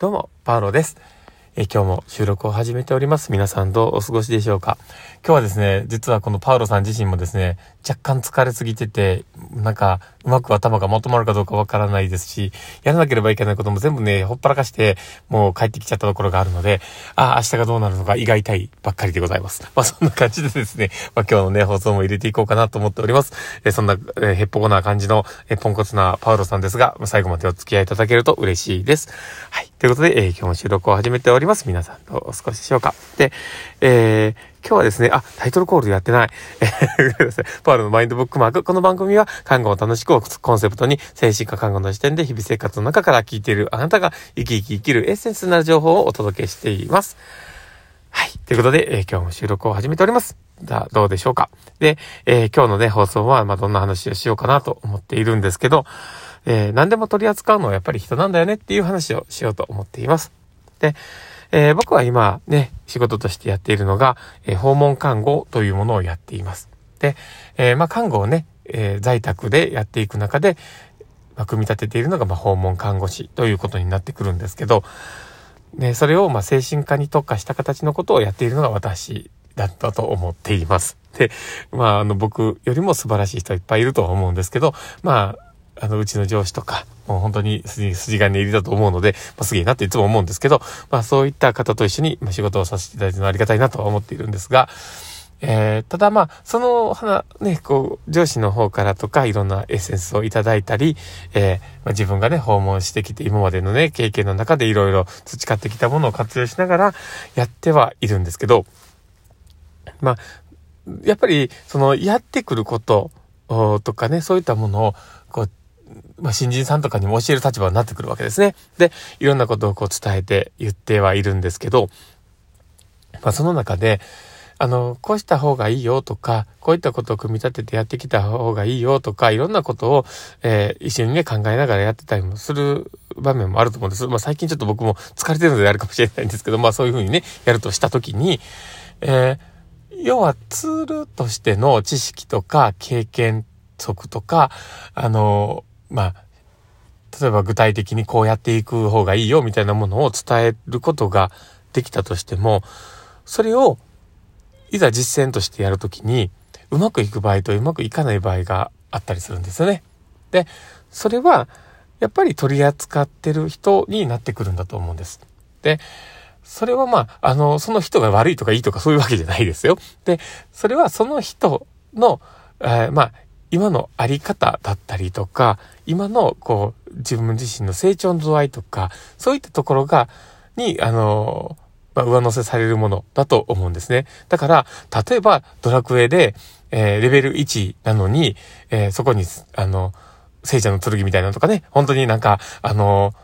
どうも、パウロです。え今日も収録を始めております。皆さんどうお過ごしでしょうか今日はですね、実はこのパウロさん自身もですね、若干疲れすぎてて、なんか、うまく頭がまとまるかどうかわからないですし、やらなければいけないことも全部ね、ほっぱらかして、もう帰ってきちゃったところがあるので、ああ、明日がどうなるのか胃が痛いばっかりでございます。まあそんな感じでですね、まあ今日のね、放送も入れていこうかなと思っております。えそんな、えへっぽこな感じの、えポンコツなパウロさんですが、最後までお付き合いいただけると嬉しいです。はい。ということで、えー、今日も収録を始めております。皆さんどうお過ごしでしょうか。で、えー、今日はですね、あ、タイトルコールやってない。えー、パールのマインドブックマーク。この番組は、看護を楽しくコンセプトに、精神科看護の視点で日々生活の中から聞いているあなたが生き生き生きるエッセンスな情報をお届けしています。はい。ということで、えー、今日も収録を始めております。じゃあ、どうでしょうか。で、えー、今日のね、放送は、まあ、どんな話をしようかなと思っているんですけど、えー、何でも取り扱うのはやっぱり人なんだよねっていう話をしようと思っています。で、えー、僕は今ね、仕事としてやっているのが、えー、訪問看護というものをやっています。で、えー、まあ、看護をね、え在宅でやっていく中で、まあ、組み立てているのが、ま、訪問看護師ということになってくるんですけど、ね、それを、ま、精神科に特化した形のことをやっているのが私だったと思っています。で、まあ、あの、僕よりも素晴らしい人いっぱいいるとは思うんですけど、まあ、あの、うちの上司とか、もう本当に筋筋金入りだと思うので、まあ、すげえなっていつも思うんですけど、まあそういった方と一緒に仕事をさせていただいてのありがたいなとは思っているんですが、えー、ただまあ、その花、ね、こう、上司の方からとか、いろんなエッセンスをいただいたり、えー、まあ、自分がね、訪問してきて、今までのね、経験の中でいろいろ培ってきたものを活用しながらやってはいるんですけど、まあ、やっぱり、その、やってくることとかね、そういったものを、こう、まあ、新人さんとかにも教える立場になってくるわけですね。で、いろんなことをこう伝えて言ってはいるんですけど、まあ、その中で、あの、こうした方がいいよとか、こういったことを組み立ててやってきた方がいいよとか、いろんなことを、えー、一緒にね、考えながらやってたりもする場面もあると思うんです。まあ、最近ちょっと僕も疲れてるのであるかもしれないんですけど、まあ、そういうふうにね、やるとしたときに、えー、要はツールとしての知識とか経験則とか、あの、まあ、例えば具体的にこうやっていく方がいいよみたいなものを伝えることができたとしても、それをいざ実践としてやるときに、うまくいく場合とうまくいかない場合があったりするんですよね。で、それは、やっぱり取り扱ってる人になってくるんだと思うんです。で、それはまあ、あの、その人が悪いとかいいとかそういうわけじゃないですよ。で、それはその人の、えー、まあ、今のあり方だったりとか、今のこう、自分自身の成長の度合いとか、そういったところが、に、あの、まあ、上乗せされるものだと思うんですね。だから、例えばドラクエで、えー、レベル1なのに、えー、そこに、あの、聖者の剣みたいなのとかね、本当になんか、あの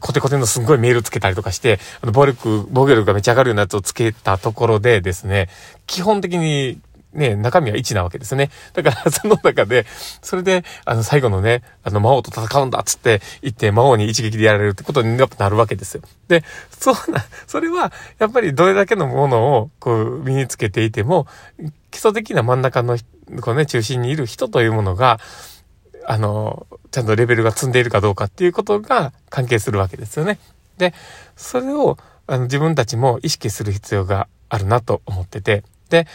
コテコテのすんごいメールつけたりとかして、あの、暴力、防御力がめちゃ上がるようなやつをつけたところでですね、基本的にね、中身は1なわけですね。だからその中で、それで、あの、最後のね、あの、魔王と戦うんだっつって言って、魔王に一撃でやられるってことになるわけですよ。で、そうな、それは、やっぱりどれだけのものを、こう、身につけていても、基礎的な真ん中の、こうね、中心にいる人というものが、あの、ちゃんとレベルが積んでいるかどうかっていうことが関係するわけですよね。で、それを、あの、自分たちも意識する必要があるなと思ってて、で、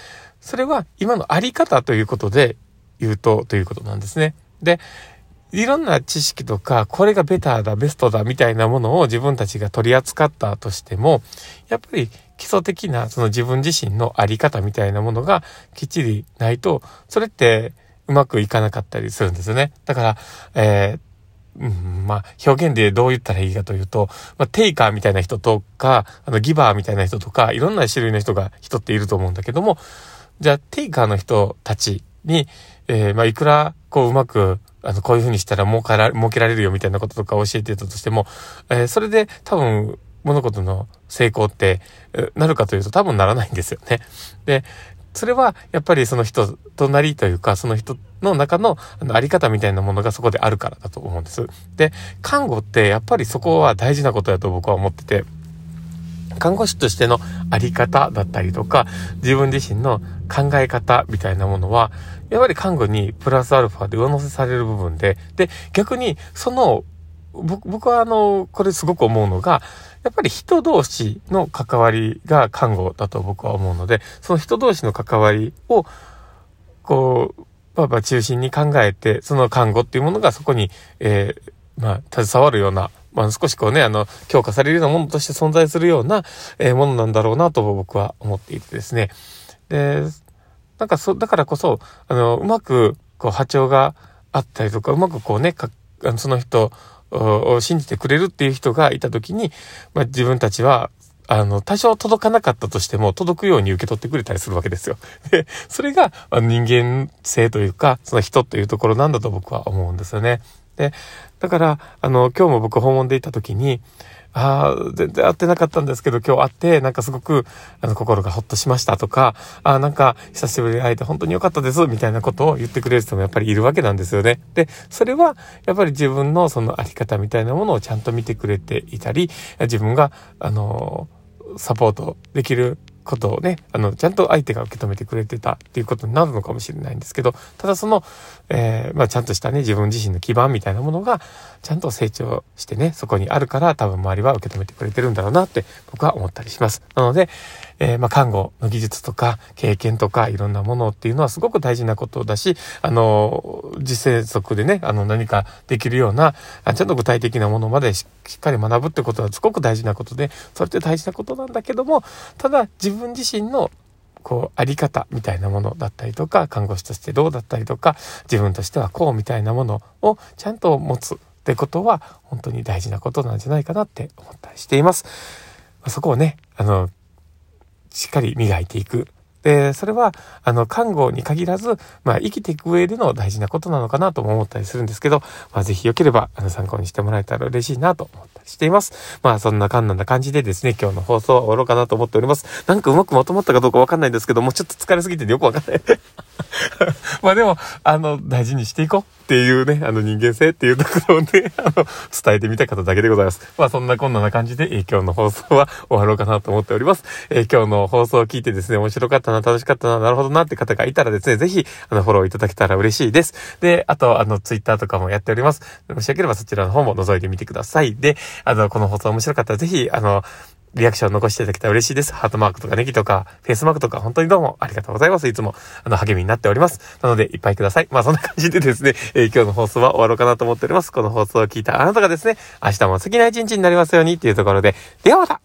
それは今のあり方ということで言うとということなんですね。で、いろんな知識とか、これがベターだ、ベストだ、みたいなものを自分たちが取り扱ったとしても、やっぱり基礎的なその自分自身のあり方みたいなものがきっちりないと、それってうまくいかなかったりするんですよね。だから、えーうん、まあ、表現でどう言ったらいいかというと、まあ、テイカーみたいな人とか、あの、ギバーみたいな人とか、いろんな種類の人が、人っていると思うんだけども、じゃあ、テイカーの人たちに、えー、まあ、いくら、こう、うまく、あの、こういう風にしたら儲から、儲けられるよみたいなこととか教えてたとしても、えー、それで多分、物事の成功って、なるかというと多分ならないんですよね。で、それはやっぱりその人となりというか、その人の中のあのあり方みたいなものがそこであるからだと思うんです。で、看護ってやっぱりそこは大事なことだと僕は思ってて、看護師としてのあり方だったりとか、自分自身の考え方みたいなものは、やっぱり看護にプラスアルファで上乗せされる部分で、で、逆にその僕僕はあの、これすごく思うのが、やっぱり人同士の関わりが看護だと僕は思うので、その人同士の関わりを、こう、まあまあ中心に考えて、その看護っていうものがそこに、えー、まあ、携わるような、まあ少しこうね、あの、強化されるようなものとして存在するような、えー、ものなんだろうなと僕は思っていてですね。で、なんかそ、だからこそ、あの、うまく、こう波長があったりとか、うまくこうね、かその人を信じてくれるっていう人がいた時に、まあ自分たちは、あの、多少届かなかったとしても、届くように受け取ってくれたりするわけですよ。で、それが、人間性というか、その人というところなんだと僕は思うんですよね。で、だから、あの、今日も僕訪問で行った時に、ああ、全然会ってなかったんですけど、今日会って、なんかすごく、あの、心がほっとしましたとか、ああ、なんか、久しぶりに会えて本当に良かったです、みたいなことを言ってくれる人もやっぱりいるわけなんですよね。で、それは、やっぱり自分のそのあり方みたいなものをちゃんと見てくれていたり、自分が、あの、サポートできることをね、あの、ちゃんと相手が受け止めてくれてたっていうことになるのかもしれないんですけど、ただその、えー、まあちゃんとしたね、自分自身の基盤みたいなものが、ちゃんと成長してね、そこにあるから多分周りは受け止めてくれてるんだろうなって僕は思ったりします。なので、えー、まあ看護の技術とか経験とかいろんなものっていうのはすごく大事なことだし、あの、実践則でね、あの何かできるような、ちゃんと具体的なものまでしっかり学ぶってことはすごく大事なことで、それって大事なことなんだけども、ただ自分自身のこう、あり方みたいなものだったりとか、看護師としてどうだったりとか、自分としてはこうみたいなものをちゃんと持つってことは、本当に大事なことなんじゃないかなって思ったりしています。そこをね、あの、しっかり磨いていくで、それは、あの、看護に限らず、まあ、生きていく上での大事なことなのかなとも思ったりするんですけど、まあ、ぜひ良ければ、あの、参考にしてもらえたら嬉しいなと思ったりしています。まあ、そんな簡単な感じでですね、今日の放送は終わろうかなと思っております。なんかうまくまとまったかどうかわかんないんですけど、もうちょっと疲れすぎてよくわかんない まあでも、あの、大事にしていこうっていうね、あの人間性っていうところをね、あの、伝えてみた方だけでございます。まあそんなこんなな感じで、えー、今日の放送は終わろうかなと思っております。えー、今日の放送を聞いてですね、面白かったな、楽しかったな、なるほどなって方がいたらですね、ぜひ、あの、フォローいただけたら嬉しいです。で、あと、あの、ツイッターとかもやっております。もしよければそちらの方も覗いてみてください。で、あの、この放送面白かったらぜひ、あの、リアクション残していただけたら嬉しいです。ハートマークとかネギとか、フェイスマークとか、本当にどうもありがとうございます。いつも、あの、励みになっております。なので、いっぱいください。まあ、そんな感じでですね、えー、今日の放送は終わろうかなと思っております。この放送を聞いたあなたがですね、明日も好きな一日になりますようにっていうところで、ではまた